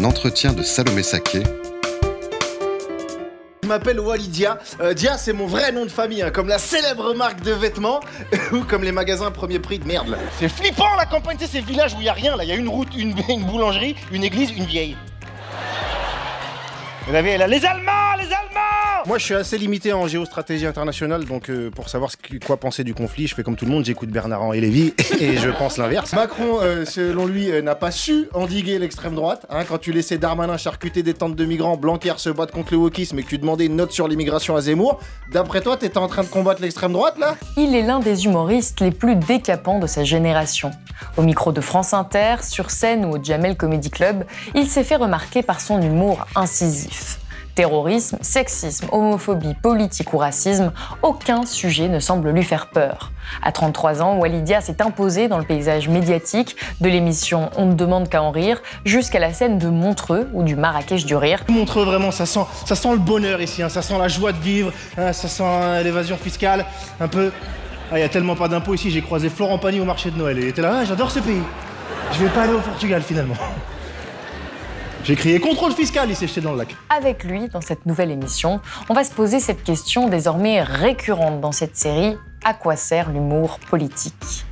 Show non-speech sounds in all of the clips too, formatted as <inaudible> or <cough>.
Un entretien de Salomé Saké. Je m'appelle Walidia. Euh, Dia, c'est mon vrai nom de famille, hein, comme la célèbre marque de vêtements <laughs> ou comme les magasins premier prix de merde. là. C'est flippant la campagne, tu sais, ces villages où il y a rien là. Il y a une route, une, <laughs> une boulangerie, une église, une vieille. Vous avez là, les Allemands, les Allemands Moi, je suis assez limité en géostratégie internationale, donc euh, pour savoir ce que- quoi penser du conflit, je fais comme tout le monde, j'écoute Bernard et Lévy <laughs> et je pense l'inverse. Macron, euh, selon lui, euh, n'a pas su endiguer l'extrême droite. hein, quand tu laissais Darmanin charcuter des tentes de migrants, Blanquer se battre contre le wokisme et que tu demandais une note sur l'immigration à Zemmour, d'après toi, t'étais en train de combattre l'extrême droite là? Il est l'un des humoristes les plus décapants de sa génération. Au micro de France Inter, sur scène ou au Jamel Comedy Club, il s'est fait remarquer par son humour incisif. Terrorisme, sexisme, homophobie, politique ou racisme, aucun sujet ne semble lui faire peur. À 33 ans, Walidia s'est imposé dans le paysage médiatique de l'émission On ne demande qu'à en rire jusqu'à la scène de Montreux ou du Marrakech du rire. Montreux vraiment, ça sent, le bonheur ici, hein, ça sent la joie de vivre, hein, ça sent euh, l'évasion fiscale, un peu. Ah, il y a tellement pas d'impôts ici, j'ai croisé Florent Pagny au marché de Noël et il était là, ah, j'adore ce pays. Je vais pas aller au Portugal finalement. J'ai crié contrôle fiscal, il s'est jeté dans le lac. Avec lui, dans cette nouvelle émission, on va se poser cette question désormais récurrente dans cette série à quoi sert l'humour politique?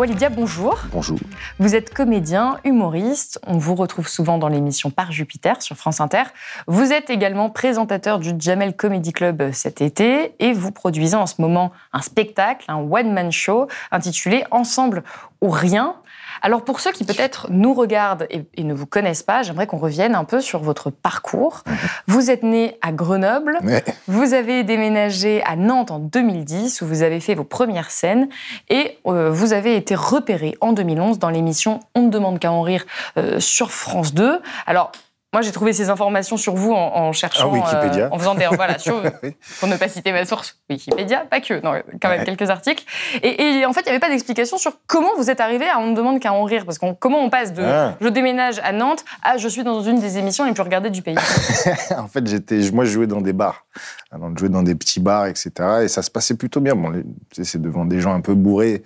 Walidia, bonjour. Bonjour. Vous êtes comédien, humoriste. On vous retrouve souvent dans l'émission Par Jupiter sur France Inter. Vous êtes également présentateur du Jamel Comedy Club cet été et vous produisez en ce moment un spectacle, un one-man show intitulé Ensemble ou rien. Alors pour ceux qui peut-être nous regardent et, et ne vous connaissent pas, j'aimerais qu'on revienne un peu sur votre parcours. Vous êtes né à Grenoble, Ouais. vous avez déménagé à Nantes en 2010 où vous avez fait vos premières scènes et euh, vous avez été repéré en 2011 dans l'émission On ne demande qu'à en rire euh, sur France 2. Alors, moi, j'ai trouvé ces informations sur vous en, en cherchant, Ah, Wikipédia. en faisant des voilà, sur, <laughs> Oui. pour ne pas citer ma source, Wikipédia, pas que, non, quand même Ouais. quelques articles. Et, et en fait, il n'y avait pas d'explication sur comment vous êtes arrivé à On ne demande qu'à en rire, parce qu'on comment on passe de Ah. je déménage à Nantes à je suis dans une des émissions les plus regardées du pays. <laughs> en fait, j'étais, moi, je jouais dans des bars. Alors, je jouais dans des petits bars, etc. Et ça se passait plutôt bien. Bon, c'est devant des gens un peu bourrés.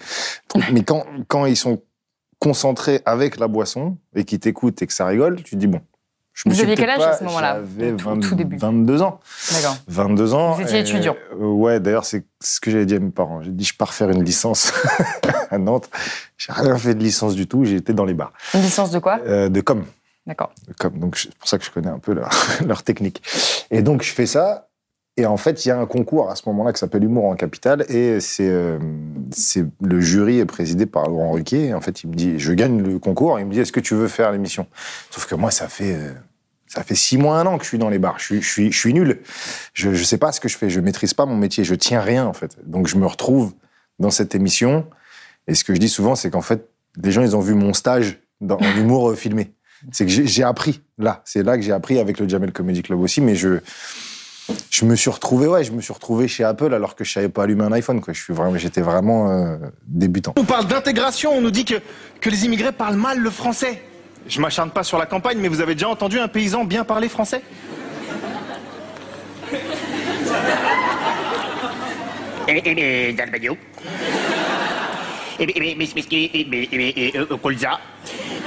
<laughs> Mais quand, quand ils sont concentrés avec la boisson et qu'ils t'écoutent et que ça rigole, tu te dis bon. Je Vous aviez quel âge à ce moment-là J'avais Au tout- 20 tout début. 22 ans. D'accord. 22 ans. Vous étiez et- étudiant. euh, Ouais, d'ailleurs, c'est ce que j'avais dit à mes parents. J'ai dit, je pars faire une licence <laughs> à Nantes. J'ai rien fait de licence du tout. J'ai été dans les bars. Une licence de quoi? Euh, de com. D'accord. Comme, donc c'est pour ça que je connais un peu leur, <laughs> leur technique. Et donc je fais ça. Et en fait, il y a un concours à ce moment-là qui s'appelle Humour en Capitale. Et c'est euh, le jury est présidé par Laurent Ruquier. Et en fait, il me dit, je gagne le concours. Il me dit, est-ce que tu veux faire l'émission? Sauf que moi, ça fait euh, ça fait six mois, un an que je suis dans les bars. Je suis, je suis, je suis nul. Je ne sais pas ce que je fais. Je maîtrise pas mon métier. Je tiens rien en fait. Donc je me retrouve dans cette émission. Et ce que je dis souvent, c'est qu'en fait, les gens, ils ont vu mon stage dans en euh, filmé. C'est que j'ai j'ai appris là. C'est là que j'ai appris avec le Jamel Comedy Club aussi. Mais je, je me suis retrouvé, ouais, je me suis retrouvé chez Apple alors que je savais pas allumer un iPhone. Quoi. Je suis vraiment, j'étais vraiment euh, débutant. On parle d'intégration, on nous dit que, que les immigrés parlent mal le français. Je m'acharne pas sur la campagne, mais vous avez déjà entendu un paysan bien parler français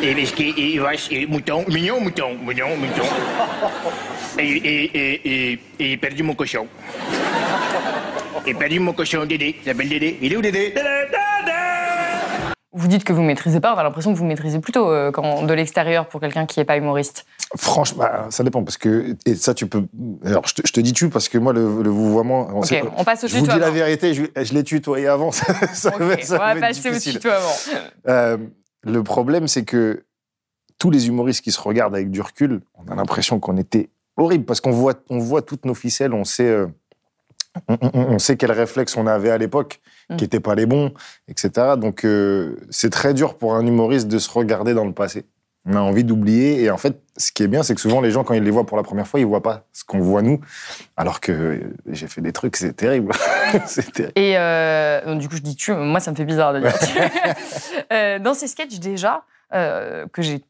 Eh, vache, eh, mouton, mignon, mouton, mignon, mouton. Et, et, et, et, et j'ai perdu mon cochon. J'ai perdu mon cochon, Dédé. Il s'appelle Dédé. Il est où Dédé? Vous dites que vous maîtrisez pas, on a l'impression que vous maîtrisez plutôt euh, quand, de l'extérieur pour quelqu'un qui n'est pas humoriste. Franchement, bah, ça dépend parce que et ça tu peux. Alors je te, je te dis tu parce que moi le, le vouvoiement. on Ok, sait- on passe au Je vous dis la vérité, je, je l'ai tutoyé avant. Ça, <laughs> ça Ok, va, ça on va passer au tutoiement. Euh, le problème, c'est que tous les humoristes qui se regardent avec du recul, on a l'impression qu'on était horrible parce qu'on voit, on voit toutes nos ficelles, on sait, euh, on, on- on sait quels réflexes on avait à l'époque, Mm. qui n'étaient pas les bons, etc. Donc, euh, c'est très dur pour un humoriste de se regarder dans le passé. On a envie d'oublier. Et en fait, ce qui est bien, c'est que souvent, les gens, quand ils les voient pour la première fois, ils voient pas ce qu'on voit nous. Alors que j'ai fait des trucs, c'est terrible. <laughs> c'est terrible. Et euh, du coup, je dis tu, moi, ça me fait bizarre de dire tu. <laughs> Euh, dans ces sketchs, déjà, euh, que j'ai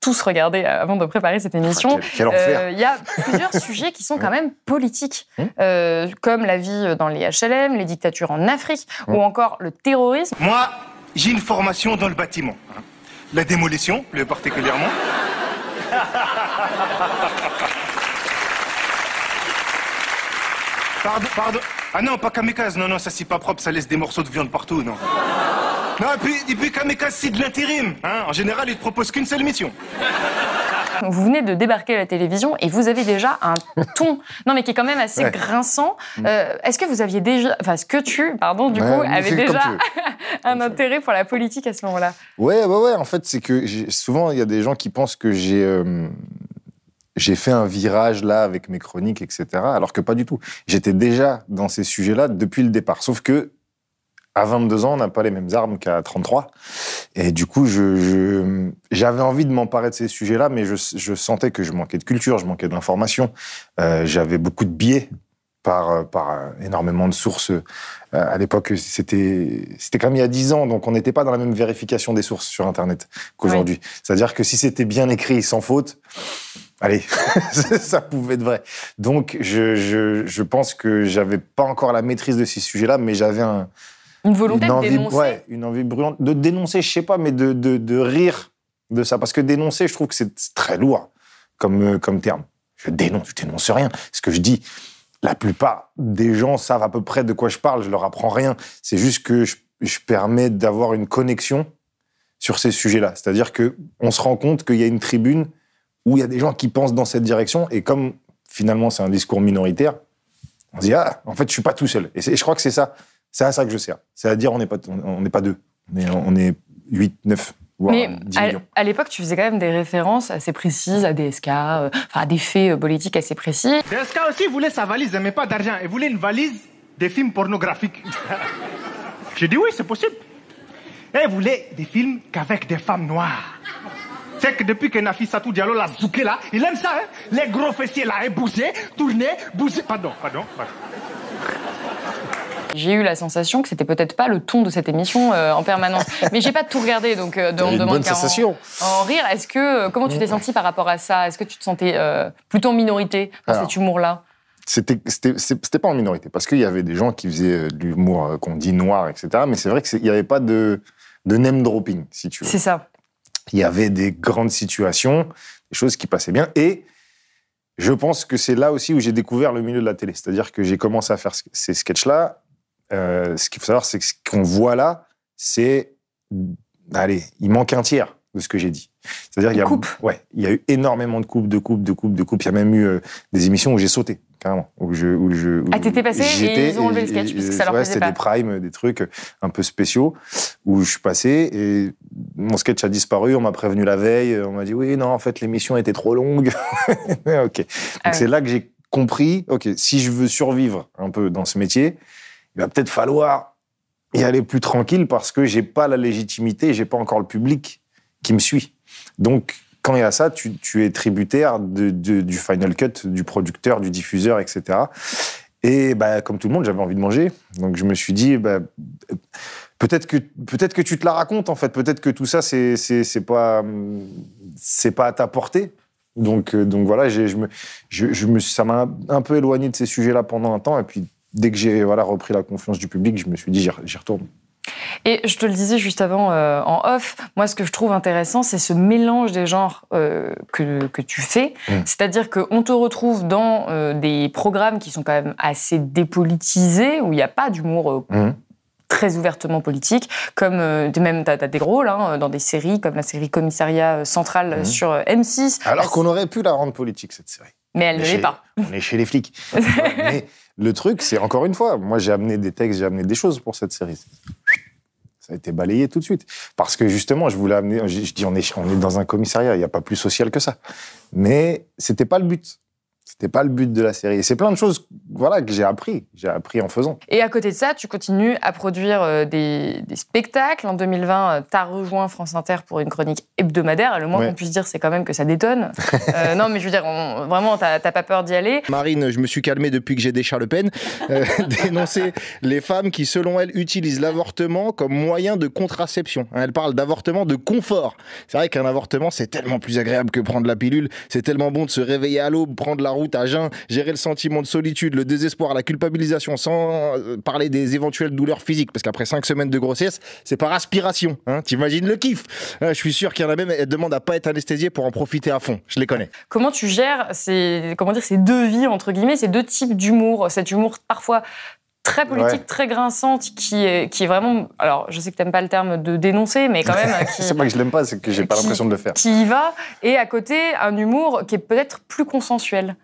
tous regardés avant de préparer cette émission. Euh, Il y a plusieurs <laughs> sujets qui sont quand même politiques, Hum. Euh, comme la vie dans les HLM, les dictatures en Afrique, Hum. ou encore le terrorisme. Moi, j'ai une formation dans le bâtiment. La démolition, plus particulièrement. <laughs> Pardon, pardon. Ah non, pas kamikaze. Non, non, ça c'est pas propre, ça laisse des morceaux de viande partout, non. Non, et puis, et puis kamikaze, c'est de l'intérim. Hein. En général, ils te proposent qu'une seule mission. Vous venez de débarquer à la télévision et vous avez déjà un ton, non mais qui est quand même assez Ouais. grinçant. Euh, est-ce que vous aviez déjà, enfin, est-ce que tu, pardon, du Ouais, coup, avais déjà <laughs> un intérêt pour la politique à ce moment-là? Ouais, ouais, ouais. En fait, c'est que souvent, il y a des gens qui pensent que j'ai euh, j'ai fait un virage là avec mes chroniques, etc. Alors que pas du tout. J'étais déjà dans ces sujets-là depuis le départ. Sauf que à 22 ans, on n'a pas les mêmes armes qu'à 33. Et du coup, je- j'avais envie de m'emparer de ces sujets-là, mais je, je sentais que je manquais de culture, je manquais d'information. Euh, J'avais beaucoup de biais par, euh, par euh, énormément de sources. Euh, à l'époque, c'était c'était comme il y a 10 ans, donc on n'était pas dans la même vérification des sources sur Internet qu'aujourd'hui. C'est-à-dire que si c'était bien écrit, sans faute, allez, <laughs> ça pouvait être vrai. Donc, je, je, je pense que j'avais pas encore la maîtrise de ces sujets-là, mais j'avais un, Une volonté une de envie, dénoncer ouais, une envie brûlante de dénoncer, je sais pas, mais de, de, de rire de ça. Parce que dénoncer, je trouve que c'est très lourd comme, euh, comme terme. Je dénonce, je dénonce rien. Ce que je dis, la plupart des gens savent à peu près de quoi je parle, je leur apprends rien. C'est juste que je, je permets d'avoir une connexion sur ces sujets-là. C'est-à-dire que on se rend compte qu'il y a une tribune où il y a des gens qui pensent dans cette direction, et comme finalement c'est un discours minoritaire, on se dit ah, en fait, je suis pas tout seul. Et je crois que c'est ça, c'est à ça que je sers. C'est à dire on n'est pas, on on n'est pas deux, on est, on est 8, 9, voire Mais 10 à, millions. à l'époque, tu faisais quand même des références assez précises à des SK, euh, enfin à des faits euh, politiques assez précis. DSK aussi voulait sa valise, mais pas d'argent. Il voulait une valise des films pornographiques. <laughs> J'ai dit oui, c'est possible. Et il voulait des films qu'avec des femmes noires. C'est que depuis que Nafissatou Diallo l'a zouké là, il aime ça, hein Les gros fessiers là, et bouger, tourner, bouger. Pardon, pardon, pardon. J'ai eu la sensation que c'était peut-être pas le ton de cette émission euh, en permanence. <laughs> Mais j'ai pas tout regardé, donc euh, de- on me une demande bonne en- sensation. En, rire, est-ce que euh, comment tu t'es senti par rapport à ça? Est-ce que tu te sentais euh, plutôt en minorité dans Alors. cet humour-là? C'était c'était- pas en minorité, parce qu'il y avait des gens qui faisaient de l'humour qu'on dit noir, etc. Mais c'est vrai qu'il n'y avait pas de, de name dropping, si tu veux. C'est ça. il y avait des grandes situations, des choses qui passaient bien. Et je pense que c'est là aussi où j'ai découvert le milieu de la télé. C'est-à-dire que j'ai commencé à faire ce- ces sketchs-là. Euh, ce qu'il faut savoir, c'est que ce qu'on voit là, c'est. Allez, il manque un tiers de ce que j'ai dit. C'est-à-dire qu'il y a, Coupe. ouais, il y a eu énormément de coupes, de coupes, de coupes, de coupes. Il y a même eu euh, des émissions où j'ai sauté, carrément. Où je, où je, où Ah, t'étais passé et j'étais ils ont enlevé le et- sketch et- parce que ça leur ouais, plaisait c'était pas. des primes, des trucs un peu spéciaux où je suis passé et mon sketch a disparu. On m'a prévenu la veille. On m'a dit oui, non, en fait, l'émission était trop longue. <laughs> ok. Donc Ah ouais. c'est là que j'ai compris. Ok, si je veux survivre un peu dans ce métier, il va peut-être falloir y aller plus tranquille parce que j'ai pas la légitimité, j'ai pas encore le public qui me suit. Donc quand il y a ça, tu, es tributaire du final cut, du producteur, du diffuseur, etc. Et bah, comme tout le monde, j'avais envie de manger. Donc je me suis dit, bah, peut-être que, tu te la racontes, en fait. Peut-être que tout ça, c'est, c'est, pas, à ta portée. Donc, euh, voilà, ça m'a un peu éloigné de ces sujets-là pendant un temps. Et puis, dès que j'ai voilà, repris la confiance du public, je me suis dit, j'y, retourne. Et je te le disais juste avant euh, en off, moi ce que je trouve intéressant, c'est ce mélange des genres euh, que, que tu fais. Mm. C'est-à-dire qu'on te retrouve dans euh, des programmes qui sont quand même assez dépolitisés, où il n'y a pas d'humour euh, Mhm. très ouvertement politique, comme euh, même tu as, des rôles hein, dans des séries comme la série Commissariat Central Mhm. sur euh, M6. Alors qu'on aurait pu la rendre politique, cette série. Mais elle ne l'est pas. On est chez les flics. <laughs> Mais le truc, c'est encore une fois, moi j'ai amené des textes, j'ai amené des choses pour cette série. Ça a été balayé tout de suite. Parce que justement, je voulais amener. Je, je dis, on est, on est dans un commissariat, il n'y a pas plus social que ça. Mais c'était pas le but. C'était pas le but de la série. Et c'est plein de choses voilà, que j'ai appris. J'ai appris en faisant. Et à côté de ça, tu continues à produire euh, des, des spectacles. En 2020, tu as rejoint France Inter pour une chronique hebdomadaire. Le moins Ouais. qu'on puisse dire, c'est quand même que ça détonne. <laughs> Euh, non, mais je veux dire, on- vraiment, t'as pas peur d'y aller. Marine, je me suis calmé depuis que j'ai des Charles Le Pen, euh, <laughs> dénoncer les femmes qui, selon elle, utilisent l'avortement comme moyen de contraception. Hein, Elle parle d'avortement de confort. C'est vrai qu'un avortement, c'est tellement plus agréable que prendre la pilule. C'est tellement bon de se réveiller à l'aube, prendre la route à jeun, gérer le sentiment de solitude, le désespoir, la culpabilisation, sans euh, parler des éventuelles douleurs physiques. Parce qu'après cinq semaines de grossesse, c'est par aspiration. Hein, T'imagines le kiff Euh, Je suis sûr qu'il y en a même, elles demandent à pas être anesthésiées pour en profiter à fond. Je les connais. Comment tu gères ces, comment dire, ces deux vies, entre guillemets, ces deux types d'humour Cet humour parfois très politique, Ouais. très grinçante, qui est, qui est vraiment... Alors, je sais que t'aimes pas le terme de dénoncer, mais quand même... <laughs> C'est pas que je l'aime pas, c'est que j'ai pas l'impression de le faire. qui y va, et à côté, un humour qui est peut-être plus consensuel.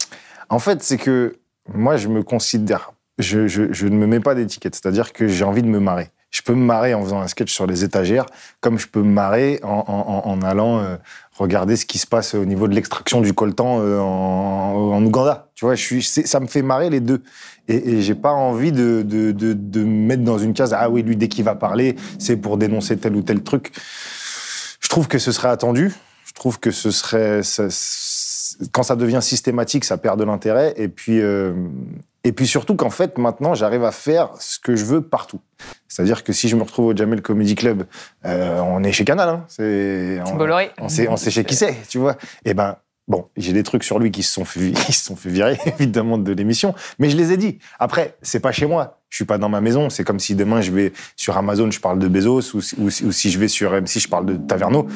En fait, c'est que moi, je me considère. Je, je- je ne me mets pas d'étiquette. C'est-à-dire que j'ai envie de me marrer. Je peux me marrer en faisant un sketch sur les étagères, comme je peux me marrer en, en- en- allant euh, regarder ce qui se passe au niveau de l'extraction du coltan euh, en, en Ouganda. Tu vois, je suis, ça me fait marrer les deux. Et, et j'ai pas envie de, de, de, de me mettre dans une case. Ah oui, lui, dès qu'il va parler, c'est pour dénoncer tel ou tel truc. Je trouve que ce serait attendu. Je trouve que ce serait. ça- quand ça devient systématique, ça perd de l'intérêt. Et puis, euh, et puis surtout qu'en fait, maintenant, j'arrive à faire ce que je veux partout. C'est-à-dire que si je me retrouve au Jamel Comedy Club, euh, on est chez Canal. Hein. C'est, on, Bolloré. on sait, on sait chez qui c'est, tu vois. Et ben, bon, j'ai des trucs sur lui qui se sont fait, <laughs> qui se sont fait virer, <laughs> évidemment, de l'émission. Mais je les ai dit. Après, c'est pas chez moi. Je suis pas dans ma maison. C'est comme si demain, je vais sur Amazon, je parle de Bezos, ou, si- ou, si- ou si je vais sur M6, je parle de Taverneau.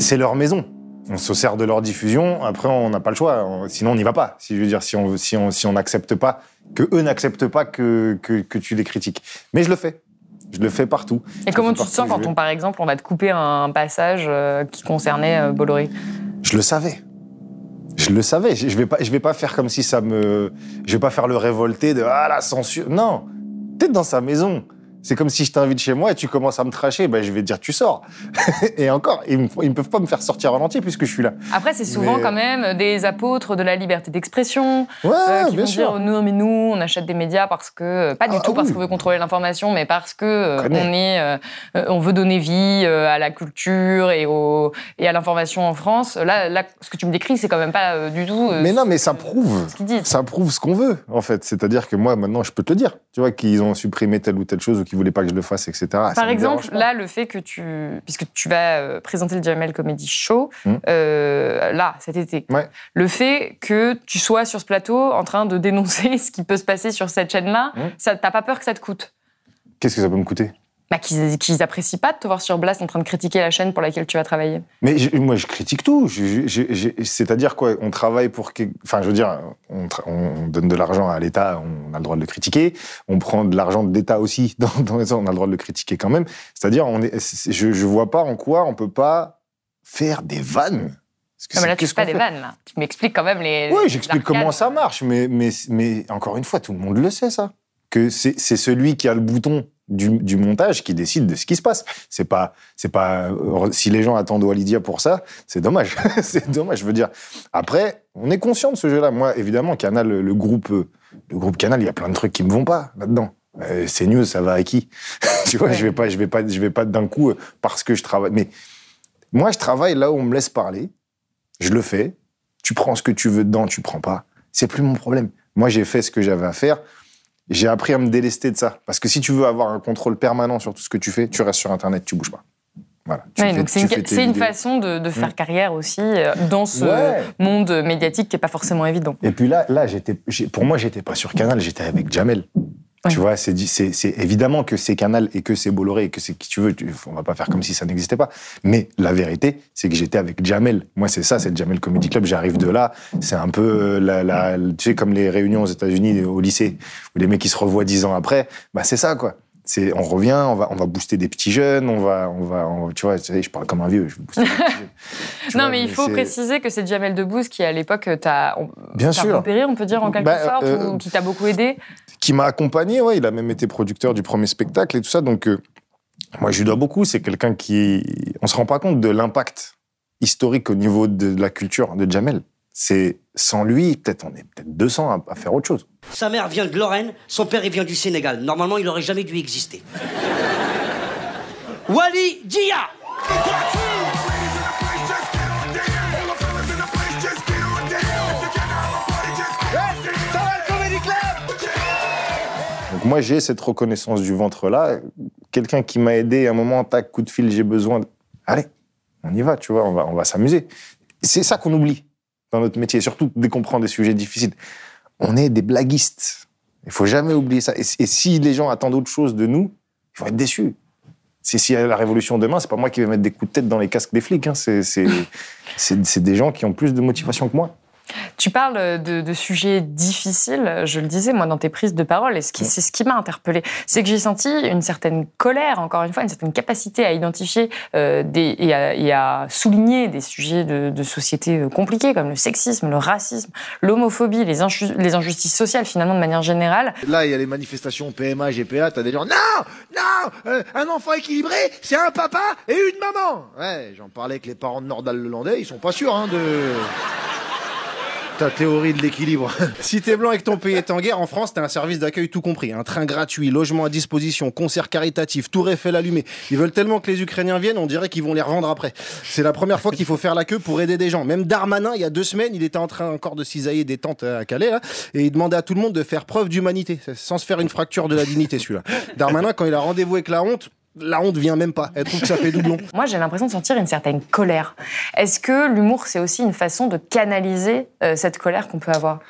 C'est leur maison. On se sert de leur diffusion. Après, on n'a pas le choix. On- Sinon, on n'y va pas. Si je veux dire, si on, si on, si on n'accepte pas, que eux n'acceptent pas que, que, que tu les critiques. Mais je le fais. Je le fais partout. Et comment tu te sens quand on, par exemple, on va te couper un passage euh, qui concernait euh, Bolloré? Je le savais. Je le savais. Je vais pas, je vais pas faire comme si ça me, je vais pas faire le révolté de ah la censure. Non, t'es dans sa maison. C'est comme si je t'invite chez moi et tu commences à me tracher, ben je vais te dire tu sors. <laughs> et encore, ils me peuvent pas me faire sortir en entier puisque je suis là. Après, c'est souvent Mais- quand même des apôtres de la liberté d'expression Ouais, euh, qui bien vont sûr. dire non mais nous on achète des médias parce que pas du Ah, tout parce oui. qu'on veut contrôler l'information mais parce que euh, on est euh, euh, on veut donner vie euh, à la culture et au et à l'information en France là là ce que tu me décris c'est quand même pas euh, du tout euh, Mais non, mais ça prouve. ce Ça prouve ce qu'on veut, en fait. C'est-à-dire que moi, maintenant, je peux te le dire. Tu vois, qu'ils ont supprimé telle ou telle chose ou qu'ils voulaient pas que je le fasse, etc. Par exemple, là, le fait que tu. Puisque tu vas euh, présenter le Jamel Comedy Show, Mm. euh, là, cet été. Ouais. Le fait que tu sois sur ce plateau en train de dénoncer <laughs> ce qui peut se passer sur cette chaîne-là, Mm. ça t'as pas peur que ça te coûte? Qu'est-ce que ça peut me coûter? Bah, qu'ils, qu'ils apprécient pas de te voir sur Blast en train de critiquer la chaîne pour laquelle tu vas travailler. Mais je- moi, je critique tout. C'est-à-dire quoi On travaille pour. que- Enfin, je veux dire, on, donne de l'argent à l'État, on a le droit de le critiquer. On prend de l'argent de l'État aussi, <laughs> dans, dans les- on a le droit de le critiquer quand même. C'est-à-dire, on est, je, je vois pas en quoi on peut pas faire des vannes. Non, mais là, tu fais pas des fait vannes, là. Tu m'expliques quand même les. Oui, j'explique comment ça marche, mais, mais, mais encore une fois, tout le monde le sait, ça. Que c'est celui qui a le bouton du, du montage qui décide de ce qui se passe. C'est pas, c'est pas. euh, Si les gens attendent Walidia pour ça, c'est dommage. <laughs> c'est dommage. Je veux dire. Après, on est conscient de ce jeu-là. Moi, évidemment, Canal, le, le groupe, euh, le groupe Canal, il y a plein de trucs qui me vont pas là-dedans. Euh, c'est news, ça va à qui? <laughs> Tu vois, je vais pas, je vais pas, je vais pas d'un coup parce que je travaille. Mais moi, je travaille là où on me laisse parler. Je le fais. Tu prends ce que tu veux dedans, tu prends pas. C'est plus mon problème. Moi, j'ai fait ce que j'avais à faire. J'ai appris à me délester de ça. Parce que si tu veux avoir un contrôle permanent sur tout ce que tu fais, tu restes sur Internet, tu bouges pas. Voilà. Ouais, c'est une, façon de, de faire Mm. carrière aussi euh, dans ce Ouais. monde médiatique qui est pas forcément évident. Et puis là, là pour moi, j'étais pas sur Canal, j'étais avec Jamel. Ouais. Tu vois, c'est, c'est, c'est évidemment que c'est Canal et que c'est Bolloré et que c'est qui tu veux. on va pas faire comme si ça n'existait pas. Mais la vérité, c'est que j'étais avec Jamel. Moi, c'est ça, c'est le Jamel Comedy Club. J'arrive de là. C'est un peu euh, la, la- tu sais, comme les réunions aux États-Unis au lycée où les mecs qui se revoient dix ans après. Bah, c'est ça, quoi. C'est, on revient, on va, on va booster des petits jeunes, on va, on va, on- tu vois, je parle comme un vieux. Je vais booster des petits jeunes. <laughs> Tu non, vois, mais il faut préciser que c'est Jamel Debbouze qui, à l'époque, t'a on- Bien t'a sûr. repéré, on peut dire, en quelque Bah, sorte, euh, ou qui t'a beaucoup aidé. qui m'a accompagné, ouais, il a même été producteur du premier spectacle et tout ça, donc euh, moi je lui dois beaucoup, c'est quelqu'un qui... On se rend pas compte de l'impact historique au niveau de la culture de Jamel. C'est sans lui, peut-être on est peut-être 200 à, à faire autre chose. Sa mère vient de Lorraine, son père il vient du Sénégal. Normalement, il aurait jamais dû exister. <laughs> Wally Dia Donc moi, j'ai cette reconnaissance du ventre-là. Quelqu'un qui m'a aidé à un moment, tac, coup de fil, j'ai besoin. de- Allez, on y va, tu vois, on va, on va s'amuser. C'est ça qu'on oublie dans notre métier, surtout dès des sujets difficiles. On est des blaguistes. Il faut jamais oublier ça. Et, si les gens attendent autre chose de nous, ils vont être déçus. C'est s'il y a la révolution demain, c'est pas moi qui vais mettre des coups de tête dans les casques des flics. hein. C'est des gens qui ont plus de motivation que moi. Tu parles de, de sujets difficiles, je le disais moi dans tes prises de parole, et ce qui- c'est ce qui m'a interpellée, c'est que j'ai senti une certaine colère, encore une fois, une certaine capacité à identifier euh, des, et, à, et à souligner des sujets de, de société euh, compliqués comme le sexisme, le racisme, l'homophobie, les, inju- les injustices sociales finalement de manière générale. Là, il y a les manifestations PMA, GPA, t'as des gens. Non Non Euh, Un enfant équilibré, c'est un papa et une maman Ouais, j'en parlais avec les parents de Nordal le Landais, ils sont pas sûrs, hein, de. Ta théorie de l'équilibre. <laughs> Si t'es blanc et que ton pays est en guerre, en France, t'as un service d'accueil tout compris. Un train gratuit, logement à disposition, concert caritatif, tour Eiffel allumé. Ils veulent tellement que les Ukrainiens viennent, on dirait qu'ils vont les revendre après. C'est la première fois qu'il faut faire la queue pour aider des gens. Même Darmanin, il y a deux semaines, il était en train encore de cisailler des tentes à Calais, et il demandait à tout le monde de faire preuve d'humanité, sans se faire une fracture de la dignité, celui-là. Darmanin, quand il a rendez-vous avec la honte, la honte vient même pas. Elle trouve que ça fait doublon. <laughs> Moi, j'ai l'impression de sentir une certaine colère. Est-ce que l'humour, c'est aussi une façon de canaliser euh, cette colère qu'on peut avoir?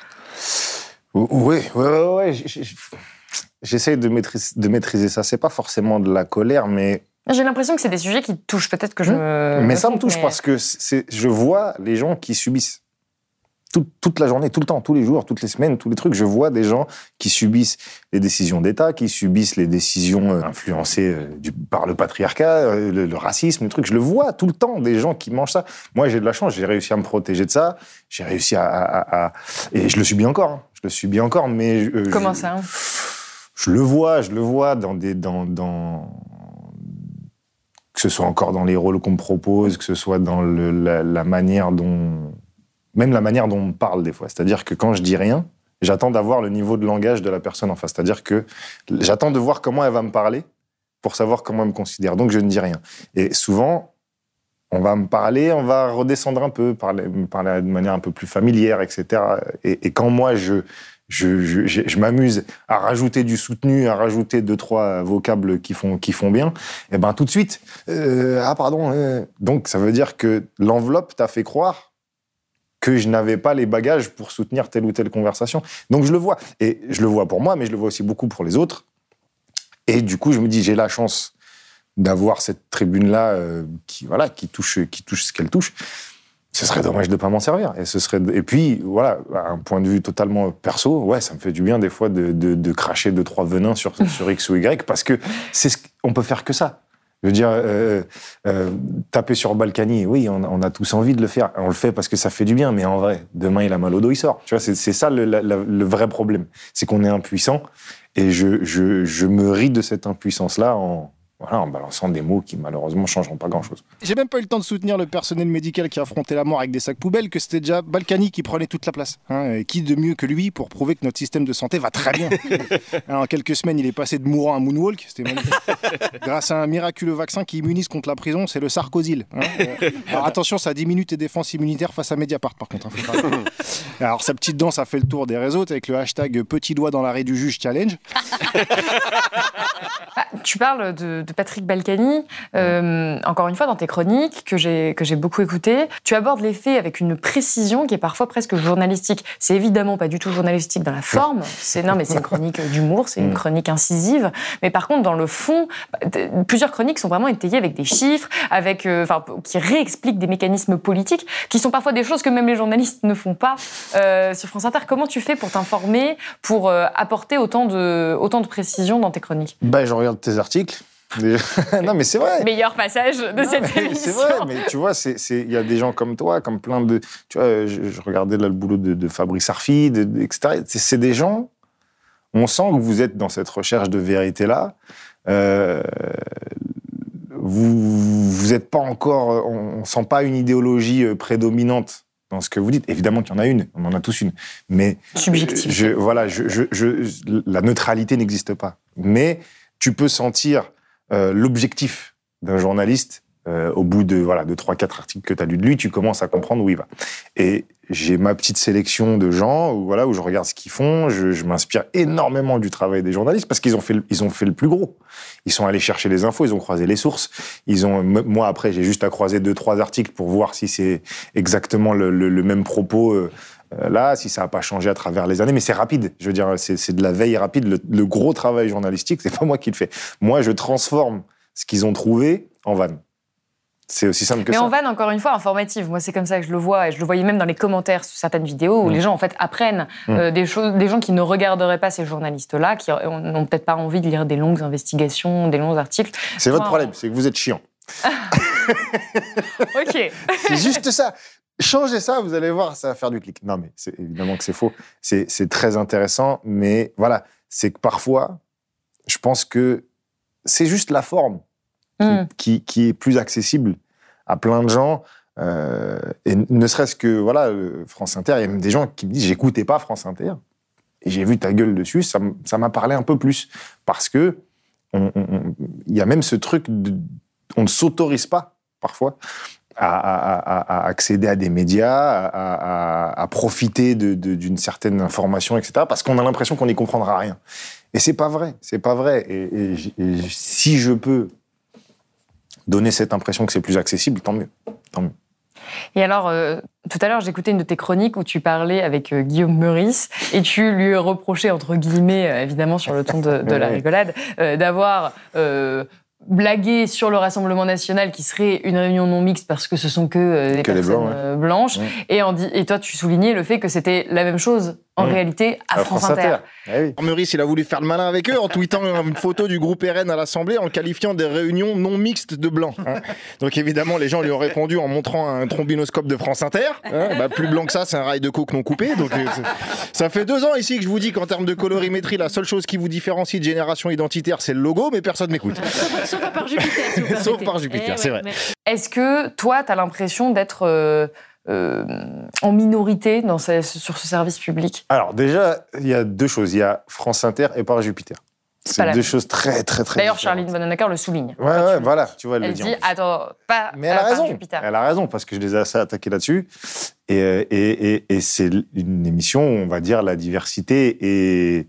Oui, oui, oui, J'essaie de maîtriser, de maîtriser ça. C'est pas forcément de la colère, mais, J'ai l'impression que c'est des sujets qui touchent. Peut-être que je me. mais ça me touche mais- parce que c'est, je vois les gens qui subissent. Toute, toute la journée, tout le temps, tous les jours, toutes les semaines, tous les trucs, je vois des gens qui subissent les décisions d'État, qui subissent les décisions euh, influencées euh, du- par le patriarcat, euh, le, le racisme, le truc. Je le vois tout le temps, des gens qui mangent ça. Moi, j'ai de la chance, j'ai réussi à me protéger de ça, j'ai réussi à, à- à- Et je le subis encore, hein. je le subis encore, mais... Comment je- ça je le vois, je le vois dans des dans, dans que ce soit encore dans les rôles qu'on me propose, que ce soit dans le, la, la manière dont même la manière dont on parle des fois. C'est-à-dire que quand je dis rien, j'attends d'avoir le niveau de langage de la personne en face. C'est-à-dire que j'attends de voir comment elle va me parler pour savoir comment elle me considère. Donc je ne dis rien. Et souvent, on va me parler, on va redescendre un peu, parler, parler de manière un peu plus familière, etc. Et, quand moi, je, m'amuse à rajouter du soutenu, à rajouter deux, trois vocables qui font, qui font bien, et ben tout de suite, euh, ah pardon. euh. Donc ça veut dire que l'enveloppe t'a fait croire que je n'avais pas les bagages pour soutenir telle ou telle conversation. Donc je le vois. Et je le vois pour moi, mais je le vois aussi beaucoup pour les autres. Et du coup, je me dis, j'ai la chance d'avoir cette tribune-là euh, qui, voilà, qui, touche, qui touche ce qu'elle touche. Ce serait dommage de ne pas m'en servir. Et, ce serait... et puis, voilà, un point de vue totalement perso, ouais, ça me fait du bien des fois de, de, cracher deux, trois venins sur, sur X ou Y, parce que c'est ce qu'on peut faire que ça. Je veux dire, euh, euh, taper sur Balkany, oui, on, a tous envie de le faire. On le fait parce que ça fait du bien, mais en vrai, demain il a mal au dos, il sort. Tu vois, c'est ça le vrai problème. C'est qu'on est impuissant et je, je, je me ris de cette impuissance-là en, voilà, en balançant des mots qui malheureusement changeront pas grand-chose. J'ai même pas eu le temps de soutenir le personnel médical qui affrontait la mort avec des sacs poubelles, que c'était déjà Balkany qui prenait toute la place. Hein, et qui de mieux que lui pour prouver que notre système de santé va très bien <laughs> Alors, En quelques semaines, il est passé de mourant à moonwalk, c'était magnifique. Grâce à un miraculeux vaccin qui immunise contre la prison, c'est le Sarkozyl. hein. Euh, Alors attention, ça diminue tes défenses immunitaires face à Mediapart, par contre. hein, faut pas- Alors sa petite danse a fait le tour des réseaux avec le hashtag petit doigt dans l'arrêt du juge challenge. Ah, tu parles de, de Patrick Balkany, euh, encore une fois dans tes chroniques que j'ai que j'ai beaucoup écoutées. Tu abordes les faits avec une précision qui est parfois presque journalistique. C'est évidemment pas du tout journalistique dans la forme. C'est non, mais c'est une <laughs> chronique d'humour, c'est une chronique incisive. Mais par contre, dans le fond, plusieurs chroniques sont vraiment étayées avec des chiffres, avec euh, enfin qui réexpliquent des mécanismes politiques qui sont parfois des choses que même les journalistes ne font pas euh, sur France Inter. Comment tu fais pour t'informer, pour apporter autant de autant de précision dans tes chroniques? Ben, je regarde tes articles. <laughs> Non, mais c'est vrai. Meilleur passage de Non, cette émission. C'est vrai, mais tu vois, il y a des gens comme toi, comme plein de. Tu vois, je, je regardais là le boulot de, de Fabrice Arfi, de- de- etc. C'est des gens. On sent que vous êtes dans cette recherche de vérité-là. Euh, vous vous êtes pas encore. On, on sent pas une idéologie euh, prédominante dans ce que vous dites. Évidemment qu'il y en a une, on en a tous une. Mais Subjectif. je, voilà, je, je, je- la neutralité n'existe pas. Mais tu peux sentir l'objectif d'un journaliste euh, au bout de voilà de trois quatre articles que tu as lus de lui, tu commences à comprendre où il va. Et j'ai ma petite sélection de gens où voilà où je regarde ce qu'ils font, je, je m'inspire énormément du travail des journalistes parce qu'ils ont fait le, ils ont fait le plus gros. Ils sont allés chercher les infos, ils ont croisé les sources. Ils ont moi après j'ai juste à croiser deux trois articles pour voir si c'est exactement le, le- le même propos. euh, euh, là, si ça n'a pas changé à travers les années, mais c'est rapide. Je veux dire, c'est de la veille rapide. Le, le gros travail journalistique, c'est pas moi qui le fais. Moi, je transforme ce qu'ils ont trouvé en vanne. C'est aussi simple que Mais ça. en vanne, encore une fois, informative. Moi, c'est comme ça que je le vois. Et je le voyais même dans les commentaires sur certaines vidéos où Mm. les gens, en fait, apprennent Mm. euh, des choses, des gens qui ne regarderaient pas ces journalistes-là, qui n'ont peut-être pas envie de lire des longues investigations, des longs articles. C'est votre problème, c'est que vous êtes chiant. <laughs> Ok. <laughs> C'est juste ça. Changez ça, vous allez voir, ça va faire du clic. Non, mais c'est évidemment que c'est faux. C'est très intéressant, mais voilà, c'est que parfois, je pense que c'est juste la forme qui, Mm. qui, qui est plus accessible à plein de gens. euh, et ne serait-ce que, voilà, euh, France Inter, il y a même des gens qui me disent j'écoutais pas France Inter. Et j'ai vu ta gueule dessus, ça m'a parlé un peu plus. Parce que il y a même ce truc, de, on ne s'autorise pas, parfois, à, à- à- à accéder à des médias, à, profiter de- de- d'une certaine information, etc. Parce qu'on a l'impression qu'on n'y comprendra rien. Et c'est pas vrai, c'est pas vrai. Et, si je peux donner cette impression que c'est plus accessible, tant mieux. Tant mieux. Et alors, euh, tout à l'heure, j'écoutais une de tes chroniques où tu parlais avec euh, Guillaume Meurice et tu lui reprochais, entre guillemets, euh, évidemment sur le ton de, de la <laughs> rigolade, d'avoir euh, blagué sur le Rassemblement national qui serait une réunion non mixte parce que ce sont que euh, des Que des personnes Blancs, ouais. euh, blanches. Ouais. Et, en et toi, tu soulignais le fait que c'était la même chose en Mm. réalité à, France, Inter. Eh oui. Meurice, il a voulu faire le malin avec eux en tweetant une <laughs> photo du groupe RN à l'Assemblée en le qualifiant des réunions non mixtes de blancs. hein. Donc évidemment, les gens lui ont répondu en montrant un trombinoscope de France Inter. hein. Bah, plus blanc que ça, c'est un rail de coke non coupé. Donc euh, ça fait deux ans ici que je vous dis qu'en termes de colorimétrie, la seule chose qui vous différencie de génération identitaire, c'est le logo, mais personne m'écoute. Sauf à part Jupiter. si vous Sauf par Jupiter, Eh c'est ouais, vrai. mais- Est-ce que toi, tu as l'impression d'être euh, euh, en minorité dans ce- sur ce service public Alors déjà, il y a deux choses. Il y a France Inter et par Jupiter. C'est deux même. choses très, très, très D'ailleurs. Charline Vanhoenacker le souligne. Ouais, ouais, voilà, tu vois, elle, Elle le dit. dit attends, pas Mais elle a raison. Jupiter. Elle a raison parce que je les ai assez attaqués là-dessus. Et, euh, et, et, et c'est une émission où on va dire la diversité est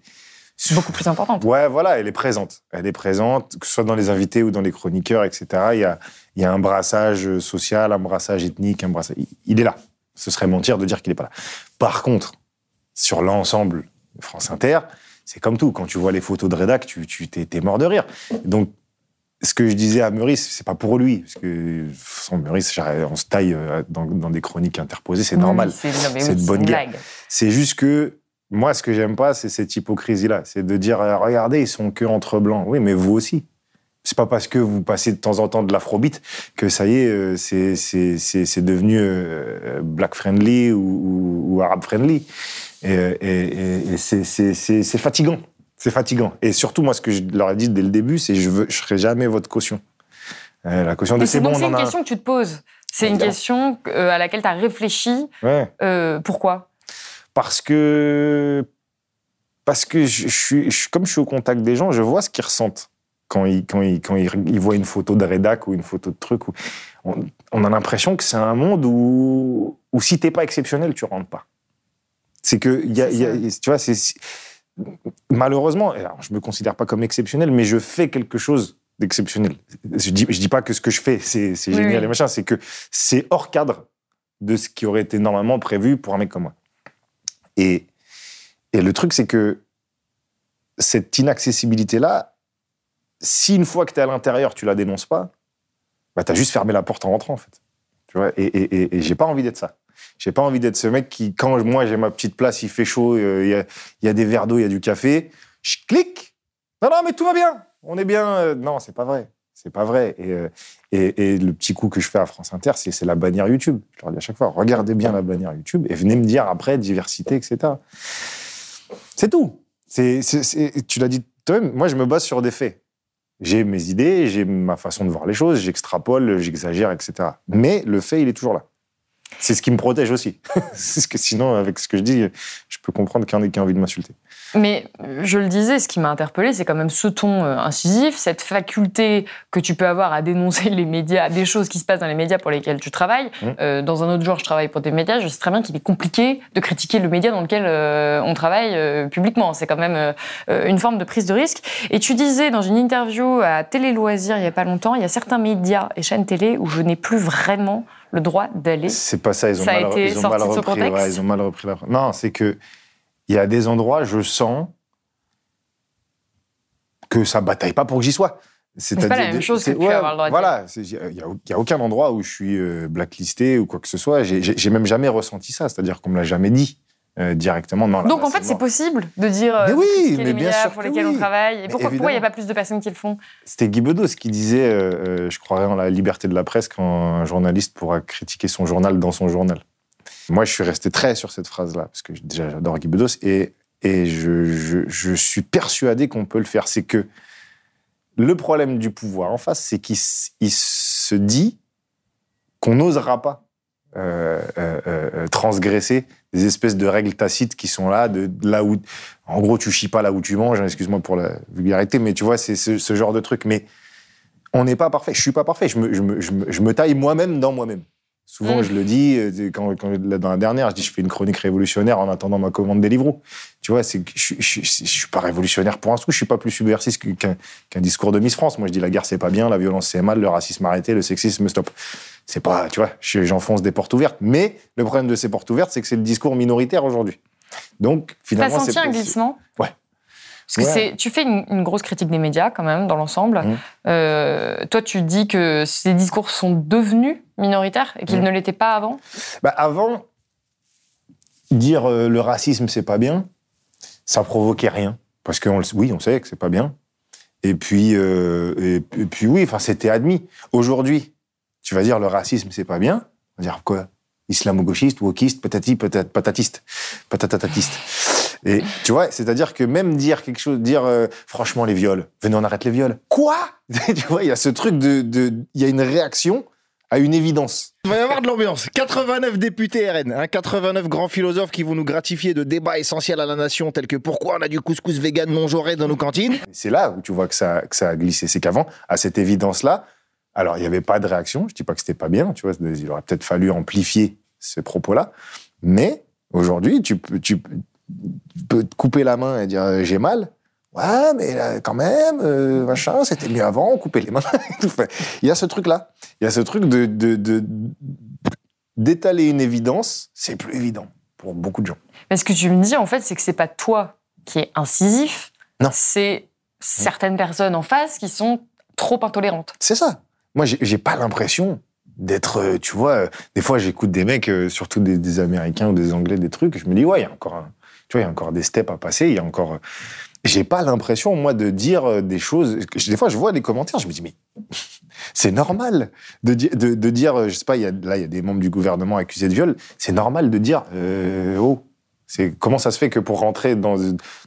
Beaucoup plus importante. Ouais, voilà, elle est présente. Elle est présente, que ce soit dans les invités ou dans les chroniqueurs, etc. Il y a, il y a un brassage social, un brassage ethnique, un brassage. il- est là. Ce serait mentir de dire qu'il n'est pas là. Par contre, sur l'ensemble France Inter, c'est comme tout. Quand tu vois les photos de rédac, tu, tu t'es, t'es mort de rire. Donc, ce que je disais à Meurice, c'est pas pour lui, parce que de toute façon, Meurice, on se taille euh, dans, dans des chroniques interposées, c'est Oui, normal. c'est non, de bonne une guerre. blague. C'est juste que moi, ce que j'aime pas, c'est cette hypocrisie-là. C'est de dire, euh, regardez, ils sont que entre blancs. Oui, mais vous aussi. C'est pas parce que vous passez de temps en temps de l'afrobeat que ça y est, euh, c'est c'est- c'est- c'est devenu euh, black friendly ou, ou, ou arabe friendly. Et, et, et- et c'est- c'est c'est- c'est fatigant. C'est fatigant. Et surtout, moi, ce que je leur ai dit dès le début, c'est je veux, je serai jamais votre caution. Euh, la caution de c'est c'est bon, donc on c'est une a. question que tu te poses. C'est une question à laquelle tu as réfléchi. Ouais. Euh, pourquoi? Parce que parce que je, suis comme je suis au contact des gens, je vois ce qu'ils ressentent quand ils quand ils quand ils, ils voient une photo de rédac ou une photo de truc. Où on, on a l'impression que c'est un monde où où si t'es pas exceptionnel, tu rentres pas. C'est que y a, y a- tu vois c'est malheureusement alors, je me considère pas comme exceptionnel, mais je fais quelque chose d'exceptionnel. Je dis je dis pas que ce que je fais c'est c'est Oui, génial oui. et machin, c'est que c'est hors cadre de ce qui aurait été normalement prévu pour un mec comme moi. Et, et le truc, c'est que cette inaccessibilité-là, si une fois que tu es à l'intérieur, tu la dénonces pas, bah, tu as juste fermé la porte en rentrant, en fait. Et et, j'ai pas envie d'être ça. J'ai pas envie d'être ce mec qui, quand moi j'ai ma petite place, il fait chaud, euh, il y, a, il y a des verres d'eau, il y a du café, je clique. Non, non, mais tout va bien. On est bien. Euh, Non, c'est pas vrai. C'est pas vrai. Et, euh, et, et le petit coup que je fais à France Inter, c'est la bannière YouTube. Je leur dis à chaque fois, regardez bien la bannière YouTube et venez me dire après diversité, etc. C'est tout. Tu l'as dit toi-même, moi je me base sur des faits. J'ai mes idées, j'ai ma façon de voir les choses, j'extrapole, j'exagère, etc. Mais le fait, il est toujours là. C'est ce qui me protège aussi. <laughs> ce que sinon, avec ce que je dis, je peux comprendre qu'il y en ait qui a envie de m'insulter. Mais je le disais, ce qui m'a interpellé, c'est quand même ce ton euh, incisif, cette faculté que tu peux avoir à dénoncer les médias, des choses qui se passent dans les médias pour lesquels tu travailles. Mmh. Euh, dans un autre genre, je travaille pour des médias. Je sais très bien qu'il est compliqué de critiquer le média dans lequel euh, on travaille euh, publiquement. C'est quand même une forme de prise de risque. Et tu disais dans une interview à Télé Loisirs il y a pas longtemps, il y a certains médias et chaînes télé où je n'ai plus vraiment le droit d'aller. C'est pas ça, ils ont Ça a mal, été ils ont sorti mal de repris. contexte ouais, ils ont mal repris la. Non, c'est que il y a des endroits, je sens que ça bataille pas pour que j'y sois. C'est pas la même chose que plus avoir le droit Voilà, il y, a- aucun endroit où je suis euh, blacklisté ou quoi que ce soit. J'ai- même jamais ressenti ça, c'est-à-dire qu'on me l'a jamais dit euh, directement. Non, Donc là, en fait, c'est possible de dire euh, Mais oui, mais les bien médias sûr pour que lesquels oui. on travaille. Et pourquoi il n'y a pas plus de personnes qui le font? C'était Guy Bedos qui disait, euh, je croirais en la liberté de la presse quand un journaliste pourra critiquer son journal dans son journal. Moi, je suis resté très sur cette phrase-là, parce que déjà, j'adore Guy Bedos, et, et je, suis persuadé qu'on peut le faire. C'est que le problème du pouvoir en face, c'est qu'il se dit qu'on n'osera pas euh, euh, euh, transgresser des espèces de règles tacites qui sont là, de, là où, en gros, tu chies pas là où tu manges. hein, Excuse-moi pour la vulgarité, mais tu vois, c'est ce, genre de truc. Mais on n'est pas parfait. Je suis pas parfait. Je me taille moi-même dans moi-même. Souvent, Mm. je le dis, euh, quand, quand- dans la dernière, je dis je fais une chronique révolutionnaire en attendant ma commande Deliveroo. Tu vois, c'est je, je suis pas révolutionnaire pour un sou, je suis pas plus subversif qu'un qu'un discours de Miss France. Moi, je dis la guerre, c'est pas bien, la violence, c'est mal, le racisme arrêté, le sexisme, stop. C'est pas, tu vois, je- j'enfonce des portes ouvertes. Mais le problème de ces portes ouvertes, c'est que c'est le discours minoritaire aujourd'hui. Donc, T'as finalement, senti c'est un glissement? Ouais. Parce que Ouais. c'est, tu fais une, une grosse critique des médias quand même dans l'ensemble. Mm. Euh, toi, tu dis que ces discours sont devenus minoritaires et qu'ils Mm. ne l'étaient pas avant? Bah, avant, dire euh, le racisme, c'est pas bien, ça provoquait rien. Parce que, on le- oui, on sait que c'est pas bien. Et puis, euh, et, et puis oui, enfin, c'était admis. Aujourd'hui, tu vas dire le racisme, c'est pas bien. On va dire quoi? Islamo-gauchiste, wokiste, patati, patat- patatiste, patatatatiste. Et tu vois, c'est-à-dire que même dire quelque chose, dire euh, franchement les viols, venez on arrête les viols. Quoi? <laughs> Tu vois, il y a ce truc de, de, il y a une réaction à une évidence. Il va y avoir de l'ambiance. 89 députés RN, hein, 89 grands philosophes qui vont nous gratifier de débats essentiels à la nation, tels que pourquoi on a du couscous vegan non joré dans nos cantines. C'est là où tu vois que ça, que ça a glissé. C'est qu'avant, à cette évidence-là, alors il n'y avait pas de réaction. Je dis pas que c'était pas bien, tu vois. Il aurait peut-être fallu amplifier ces propos-là. Mais aujourd'hui, tu peux, tu peux te couper la main et dire euh, j'ai mal. Ouais, mais là, quand même, euh, machin, c'était mieux avant, couper les mains. <laughs> Il y a ce truc-là. Il y a ce truc de, de, de- d'étaler une évidence, c'est plus évident pour beaucoup de gens. Mais ce que tu me dis, en fait, c'est que c'est pas toi qui es incisif. Non. C'est certaines personnes en face qui sont trop intolérantes. C'est ça. Moi, j'ai pas l'impression d'être, euh, tu vois, euh, des fois j'écoute des mecs, euh, surtout des, des Américains ou des Anglais, des trucs, et je me dis, ouais, il y a encore, un- tu vois, il y a encore des steps à passer, il y a encore... J'ai pas l'impression, moi, de dire euh, des choses... Des fois, je vois des commentaires, je me dis, mais <laughs> c'est normal de, di- de, dire, euh, je sais pas, y a, là, il y a des membres du gouvernement accusés de viol, c'est normal de dire, euh, oh, comment ça se fait que pour rentrer dans,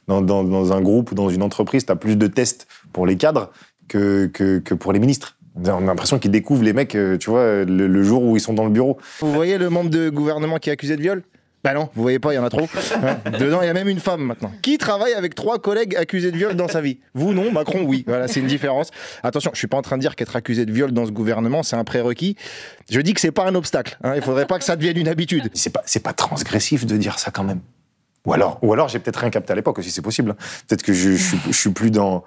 dans, dans, un groupe ou dans une entreprise, tu as plus de tests pour les cadres que, que, pour les ministres? On a l'impression qu'ils découvrent les mecs, euh, tu vois, le, le jour où ils sont dans le bureau. Vous voyez le membre de gouvernement qui est accusé de viol? Bah non, vous voyez pas, il y en a trop. <laughs> Hein Dedans, il y a même une femme maintenant. Qui travaille avec trois collègues accusés de viol dans sa vie? Vous non, Macron oui. Voilà, c'est une différence. Attention, je suis pas en train de dire qu'être accusé de viol dans ce gouvernement, c'est un prérequis. Je dis que c'est pas un obstacle. Hein. Il faudrait pas que ça devienne une habitude. C'est pas, c'est pas transgressif de dire ça quand même. Ou alors, ou alors j'ai peut-être rien capté à l'époque aussi, c'est possible. hein. Peut-être que je, je, suis, je suis plus dans,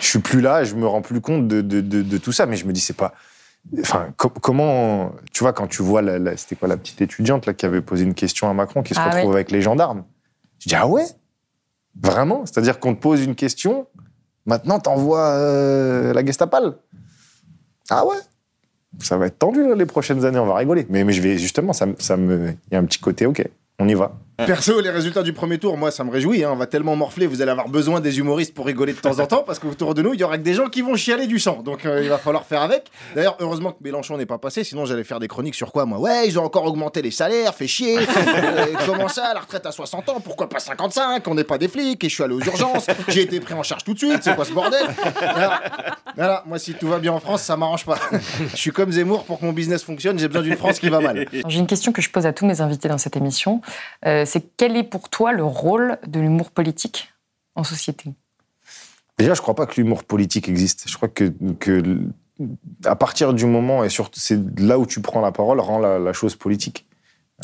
je suis plus là, je me rends plus compte de, de, de, de tout ça, mais je me dis c'est pas. Enfin, co- comment, tu vois, quand tu vois, la, la- c'était quoi la petite étudiante là qui avait posé une question à Macron, qui se Ah retrouve avec les gendarmes? Je dis ah ouais, vraiment, c'est-à-dire qu'on te pose une question, maintenant t'envoies euh, la Gestapal? Ah ouais, ça va être tendu les prochaines années, on va rigoler. Mais, mais je vais justement, ça, ça me, il y a un petit côté, ok, on y va. <laughs> Perso, les résultats du premier tour, moi, ça me réjouit. hein. On va tellement morfler, vous allez avoir besoin des humoristes pour rigoler de temps en temps, parce qu'autour de nous, il y aura que des gens qui vont chialer du sang. Donc, euh, il va falloir faire avec. D'ailleurs, heureusement que Mélenchon n'est pas passé, sinon j'allais faire des chroniques sur quoi, moi? Ouais, ils ont encore augmenté les salaires, fait chier. <laughs> Euh, comment ça, la retraite à 60 ans? Pourquoi pas 55 On n'est pas des flics, et je suis allé aux urgences. J'ai été pris en charge tout de suite, c'est quoi ce bordel? Voilà. Voilà, moi, si tout va bien en France, ça m'arrange pas. Je suis comme Zemmour, pour que mon business fonctionne, j'ai besoin d'une France qui va mal. J'ai une question que je pose à tous mes invités dans cette émission. Euh, c'est quel est pour toi le rôle de l'humour politique en société? Déjà, je crois pas que l'humour politique existe. Je crois que, que à partir du moment, et surtout, c'est là où tu prends la parole, rend la, la chose politique.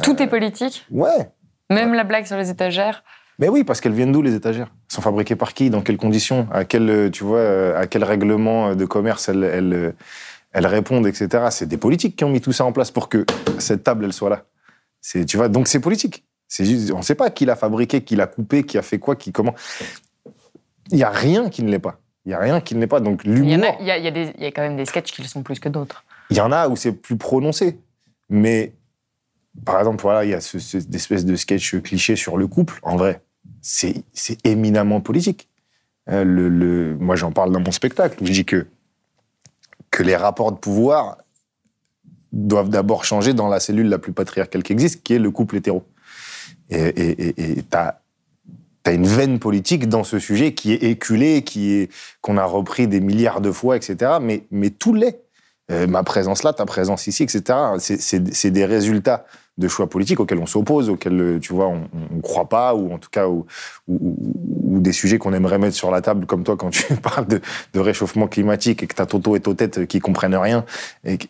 Tout est politique? Ouais. Même la blague sur les étagères? Mais oui, parce qu'elles viennent d'où les étagères? Elles sont fabriquées par qui Dans quelles conditions? À quel, euh, tu vois, euh, à quel règlement de commerce elles, elles, euh, elles répondent, etc. C'est des politiques qui ont mis tout ça en place pour que cette table elle soit là. C'est, tu vois, donc c'est politique. Juste, on ne sait pas qui l'a fabriqué, qui l'a coupé, qui a fait quoi, qui comment. Il y a rien qui ne l'est pas. Il y a rien qui ne l'est pas. Donc il y, en l'humour, a, il, y a, y y quand même des sketchs qui le sont plus que d'autres. il y en a où c'est plus prononcé. Mais par exemple, voilà, il y a ce, ce- cette espèce de sketch cliché sur le couple. En vrai, c'est éminemment politique. Euh, le, le- moi, j'en parle dans mon spectacle. Je dis que, que les rapports de pouvoir doivent d'abord changer dans la cellule la plus patriarcale qui existe, qui est le couple hétéro. Et tu as, une veine politique dans ce sujet qui est éculée, qui est qu'on a repris des milliards de fois, etc. Mais, mais tout l'est. Euh, ma présence là, ta présence ici, etc. C'est- des résultats de choix politiques auxquels on s'oppose, auxquels, euh, tu vois, on ne croit pas, ou en tout cas, ou, ou- des sujets qu'on aimerait mettre sur la table, comme toi, quand tu <laughs> parles de, réchauffement climatique et que t'as Toto et Totette qui comprennent rien. Et, que-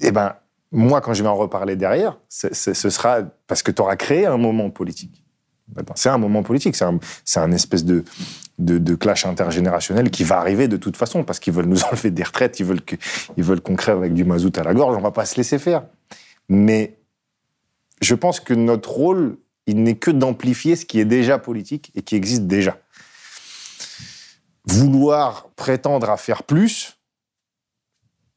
eh ben, moi, quand je vais en reparler derrière, ce sera parce que tu auras créé un moment politique. C'est un moment politique, c'est un, un espèce de, de, clash intergénérationnel qui va arriver de toute façon, parce qu'ils veulent nous <laughs> enlever des retraites, ils veulent qu'on crève avec du mazout à la gorge, on va pas se laisser faire. Mais je pense que notre rôle, il n'est que d'amplifier ce qui est déjà politique et qui existe déjà. Vouloir prétendre à faire plus,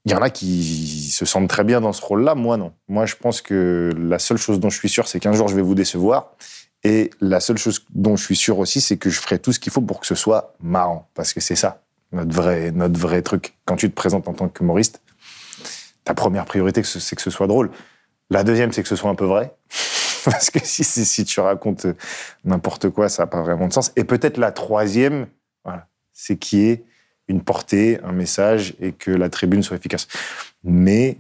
il y en a qui se sentent très bien dans ce rôle-là, moi non. Moi, je pense que la seule chose dont je suis sûr, c'est qu'un jour, je vais vous décevoir. Et la seule chose dont je suis sûr aussi, c'est que je ferai tout ce qu'il faut pour que ce soit marrant. Parce que c'est ça, notre vrai, notre vrai truc. Quand tu te présentes en tant qu'humoriste, ta première priorité, c'est que ce soit drôle. La deuxième, c'est que ce soit un peu vrai. <laughs> Parce que si, si, tu racontes n'importe quoi, ça n'a pas vraiment de sens. Et peut-être la troisième, voilà, c'est qu'il y ait une portée, un message et que la tribune soit efficace. Mais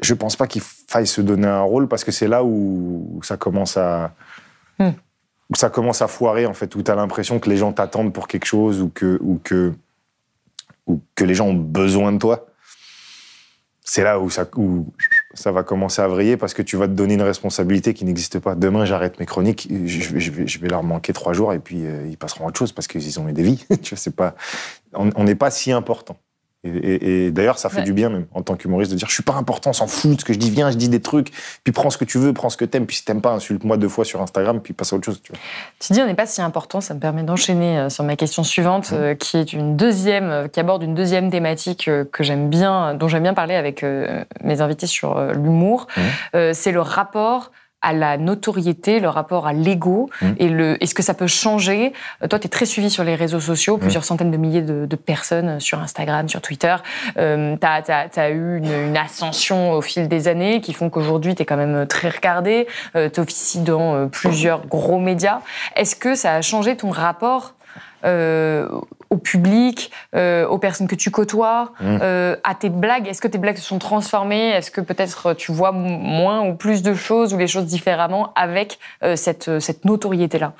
je pense pas qu'il faille se donner un rôle parce que c'est là où ça commence à. Hmm. où ça commence à foirer, en fait, où tu as l'impression que les gens t'attendent pour quelque chose ou que, ou, que, ou que les gens ont besoin de toi. C'est là où ça, où ça va commencer à vriller parce que tu vas te donner une responsabilité qui n'existe pas. Demain, j'arrête mes chroniques, je vais, je je vais leur manquer trois jours et puis euh, ils passeront à autre chose parce qu'ils ont eu des vies. tu vois, pas, on n'est pas si important. Et, et- et d'ailleurs, ça fait Ouais. du bien même en tant qu'humoriste de dire je suis pas important, s'en fout de ce que je dis, viens, je dis des trucs, puis prends ce que tu veux, prends ce que t'aimes, puis si t'aimes pas, insulte-moi deux fois sur Instagram, puis passe à autre chose. Tu vois. Tu dis on n'est pas si important, ça me permet d'enchaîner euh, sur ma question suivante, euh, qui est une deuxième, euh, qui aborde une deuxième thématique que j'aime bien, dont j'aime bien parler avec mes invités sur l'humour. Euh, c'est le rapport à la notoriété, le rapport à l'ego, Mhm. et le, est-ce que ça peut changer? Euh, Toi, tu es très suivi sur les réseaux sociaux, plusieurs centaines de milliers de, de personnes sur Instagram, sur Twitter. Euh, tu as, eu une, une ascension au fil des années qui font qu'aujourd'hui, tu es quand même très regardé, euh, tu officies dans euh, plusieurs gros médias. Est-ce que ça a changé ton rapport euh, au public, euh, aux personnes que tu côtoies, Mhm. euh, à tes blagues Est-ce que tes blagues se sont transformées? Est-ce que peut-être tu vois moins ou plus de choses ou les choses différemment avec cette, cette notoriété-là?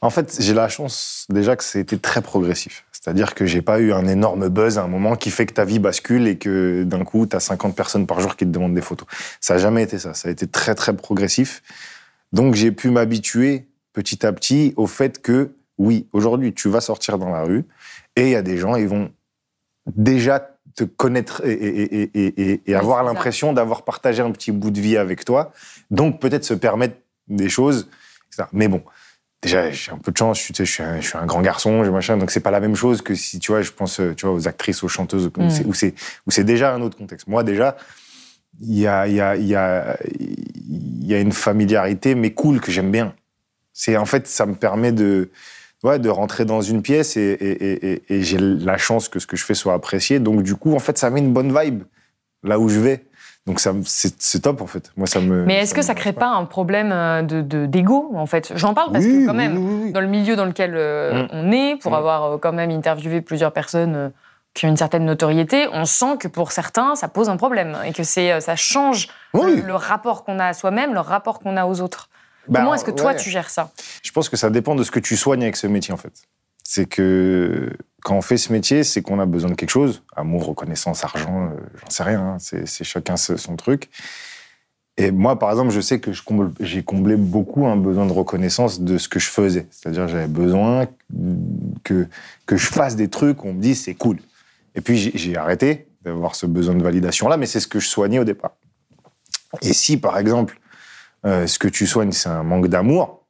En fait, j'ai la chance déjà que c'était très progressif. C'est-à-dire que j'ai pas eu un énorme buzz à un moment qui fait que ta vie bascule et que d'un coup, tu as 50 personnes par jour qui te demandent des photos. Ça n'a jamais été ça. Ça a été très, très progressif. Donc, j'ai pu m'habituer petit à petit au fait que, oui, aujourd'hui, tu vas sortir dans la rue et il y a des gens, ils vont déjà te connaître et, et- et- et- et- et avoir l'impression d'avoir partagé un petit bout de vie avec toi. Donc, peut-être se permettre des choses, etc. Mais bon, déjà, j'ai un peu de chance, je, suis- tu sais, je, suis un, je suis un grand garçon, je machin, donc c'est pas la même chose que si, tu vois, je pense, euh, tu vois, aux actrices, aux chanteuses, Mm. où c'est où c'est déjà un autre contexte. Moi, déjà, il y a, il y, a, il y, a, il y a une familiarité, mais cool, que j'aime bien. C'est en fait, ça me permet de, ouais, de rentrer dans une pièce et, et, et, et j'ai la chance que ce que je fais soit apprécié. Donc du coup, en fait, ça met une bonne vibe là où je vais. Donc ça, me- c'est top en fait. Moi, ça me. Mais est-ce que ça crée pas un problème euh, de de- d'ego en fait? J'en parle parce Oui, que quand même, oui, oui. dans le milieu dans lequel euh, Mm. on est, pour Mm. avoir euh, quand même interviewé plusieurs personnes qui ont une certaine notoriété, on sent que pour certains, ça pose un problème et que c'est ça change Oui. le, le rapport qu'on a à soi-même, le rapport qu'on a aux autres. Bah, Comment est-ce que toi ouais. tu gères ça Je pense que ça dépend de ce que tu soignes avec ce métier, en fait. C'est que quand on fait ce métier, c'est qu'on a besoin de quelque chose. Amour, reconnaissance, argent, euh, j'en sais rien. hein. C'est chacun son truc. Et moi, par exemple, je sais que comble- j'ai comblé beaucoup un besoin de reconnaissance de ce que je faisais. C'est-à-dire, j'avais besoin que, que je fasse des trucs, on me dise c'est cool. Et puis, j'ai arrêté d'avoir ce besoin de validation-là, mais c'est ce que je soignais au départ. Et si, par exemple, euh, ce que tu soignes, c'est un manque d'amour,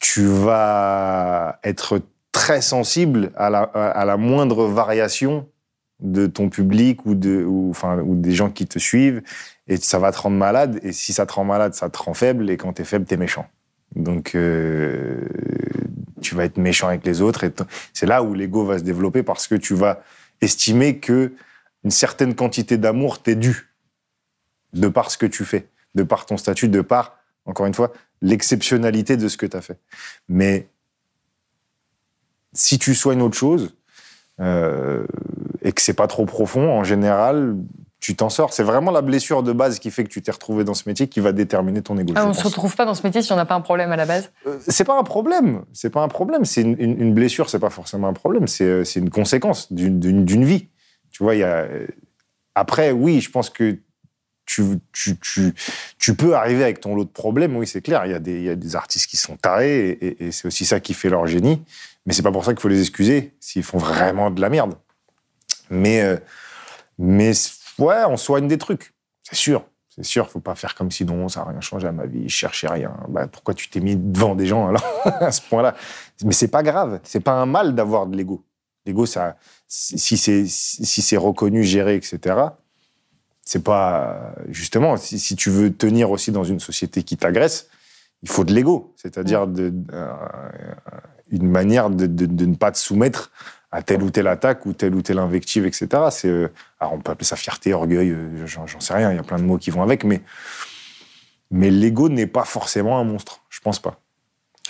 tu vas être très sensible à la, à la moindre variation de ton public ou, de, ou, enfin, ou des gens qui te suivent, et ça va te rendre malade, et si ça te rend malade, ça te rend faible, et quand t'es faible, t'es méchant. Donc, euh, tu vas être méchant avec les autres, et c'est là où l'ego va se développer, parce que tu vas estimer que une certaine quantité d'amour t'est due, de par ce que tu fais, de par ton statut, de par, encore une fois, l'exceptionnalité de ce que tu as fait. Mais si tu soignes autre chose euh, et que c'est pas trop profond, en général, tu t'en sors. C'est vraiment la blessure de base qui fait que tu t'es retrouvé dans ce métier qui va déterminer ton ego. Ah, On se pense. retrouve pas dans ce métier si on n'a pas un problème à la base? Euh, c'est pas un problème. C'est pas un problème. C'est une, une- une blessure. C'est pas forcément un problème. C'est euh, une conséquence d'une- vie. Tu vois, il y a. euh, Après, oui, je pense que tu, peux arriver avec ton lot de problèmes. Oui, c'est clair. Il y, a des- artistes qui sont tarés et, c'est aussi ça qui fait leur génie. Mais c'est pas pour ça qu'il faut les excuser s'ils font vraiment de la merde. Mais, euh, ouais, on soigne des trucs. C'est sûr. C'est sûr, faut pas faire comme si non, ça n'a rien changé à ma vie, je cherchais rien. Bah, pourquoi tu t'es mis devant des gens alors, <laughs> à ce point-là? Mais c'est pas grave, c'est pas un mal d'avoir de l'ego. L'ego, si c'est reconnu, géré, etc. C'est pas justement si, si tu veux tenir aussi dans une société qui t'agresse, il faut de l'ego, c'est-à-dire de, euh, une manière de, de- de ne pas te soumettre à telle ou telle attaque ou telle ou telle invective, etc. C'est, euh, alors on peut appeler ça fierté, orgueil, euh, j'en j'en sais rien, il y a plein de mots qui vont avec, mais, mais l'ego n'est pas forcément un monstre, je pense pas.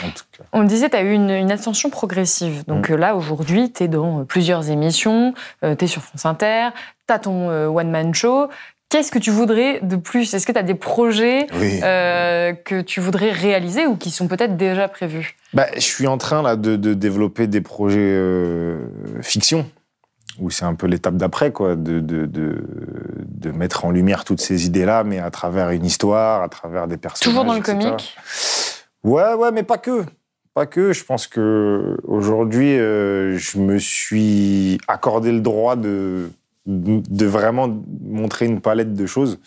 En tout cas. On disait, tu as eu une, une ascension progressive. Donc Mm. euh, là, aujourd'hui, tu es dans euh, plusieurs émissions, tu es sur France Inter, tu as ton euh, one-man show. Qu'est-ce que tu voudrais de plus? Est-ce que tu as des projets Oui. euh, que tu voudrais réaliser ou qui sont peut-être déjà prévus? Bah, je suis en train là de, de développer des projets euh, fiction où c'est un peu l'étape d'après quoi, de, de, de, de mettre en lumière toutes ces idées-là, mais à travers une histoire, à travers des personnages. Toujours dans le etc. comique? Ouais, ouais, mais pas que. Pas que. Je pense que aujourd'hui, euh, je me suis accordé le droit de, de vraiment montrer une palette de choses.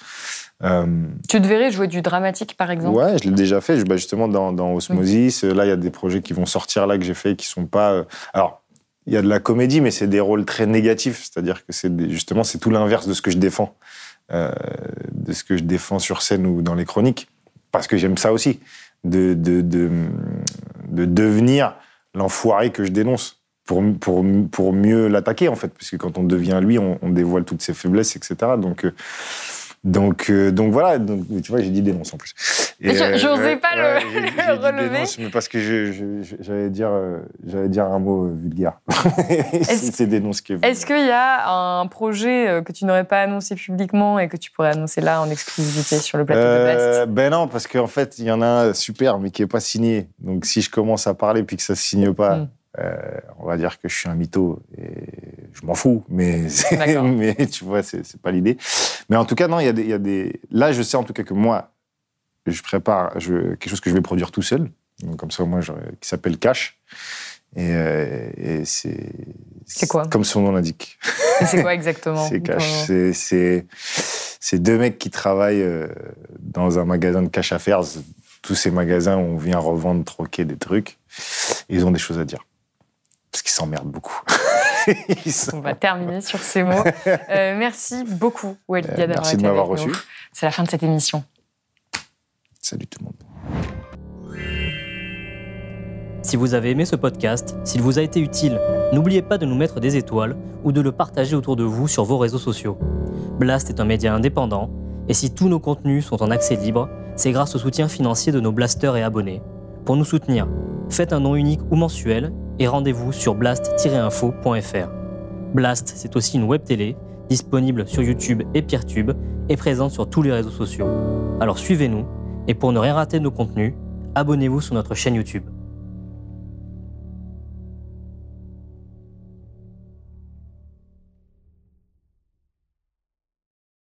Euh, Tu te verrais jouer du dramatique, par exemple Ouais, je l'ai déjà fait. Je- bah, justement, dans, dans Osmosis, là, il y a des projets qui vont sortir là que j'ai fait qui sont pas. euh, Alors, il y a de la comédie, mais c'est des rôles très négatifs. C'est-à-dire que c'est des- justement c'est tout l'inverse de ce que je défends, euh, de ce que je défends sur scène ou dans les chroniques, parce que j'aime ça aussi, de de, de, de devenir l'enfoiré que je dénonce. Pour, pour, pour mieux l'attaquer, en fait, parce que quand on devient lui, on, on dévoile toutes ses faiblesses, etc. Donc, euh, donc, euh, donc voilà, donc, tu vois, j'ai dit dénonce en plus. Je- j'osais pas le- relever. dénonce, mais parce que j'allais dire, euh, j'allais dire un mot euh, vulgaire. <laughs> C'est dénonce qui est. Est-ce qu'il y a un projet euh, que tu n'aurais pas annoncé publiquement et que tu pourrais annoncer là en exclusivité sur le plateau de Euh, Best ben non, parce qu'en fait, il y en a un super, mais qui n'est pas signé. Donc si je commence à parler puis que ça ne signe pas, Mm. Euh, on va dire que je suis un mytho. Et je m'en fous, mais, <laughs> tu vois, c'est pas l'idée. Mais en tout cas, non, il y, a des- il y a des. Là, je sais en tout cas que moi, je prépare je- quelque chose que je vais produire tout seul. Donc, comme ça, moi, j'aurais- qui s'appelle Cash. Et, euh, et c'est. C'est quoi Comme son nom l'indique. C'est quoi <laughs> exactement C'est cash. C'est deux mecs qui travaillent euh, dans un magasin de cash affairs. Tous ces magasins où on vient revendre, troquer des trucs. Ils ont des choses à dire. Parce qu'ils s'emmerdent beaucoup. <laughs> On va terminer sur ces mots. Euh, merci beaucoup, Walid Euh, d'avoir merci été de m'avoir reçu. C'est la fin de cette émission. Salut tout le monde. Si vous avez aimé ce podcast, s'il vous a été utile, n'oubliez pas de nous mettre des étoiles ou de le partager autour de vous sur vos réseaux sociaux. Blast est un média indépendant, et si tous nos contenus sont en accès libre, c'est grâce au soutien financier de nos blasters et abonnés. Pour nous soutenir, faites un nom unique ou mensuel et rendez-vous sur blast-info.fr. Blast, c'est aussi une web télé disponible sur YouTube et Peertube et présente sur tous les réseaux sociaux. Alors suivez-nous et pour ne rien rater de nos contenus, abonnez-vous sur notre chaîne YouTube.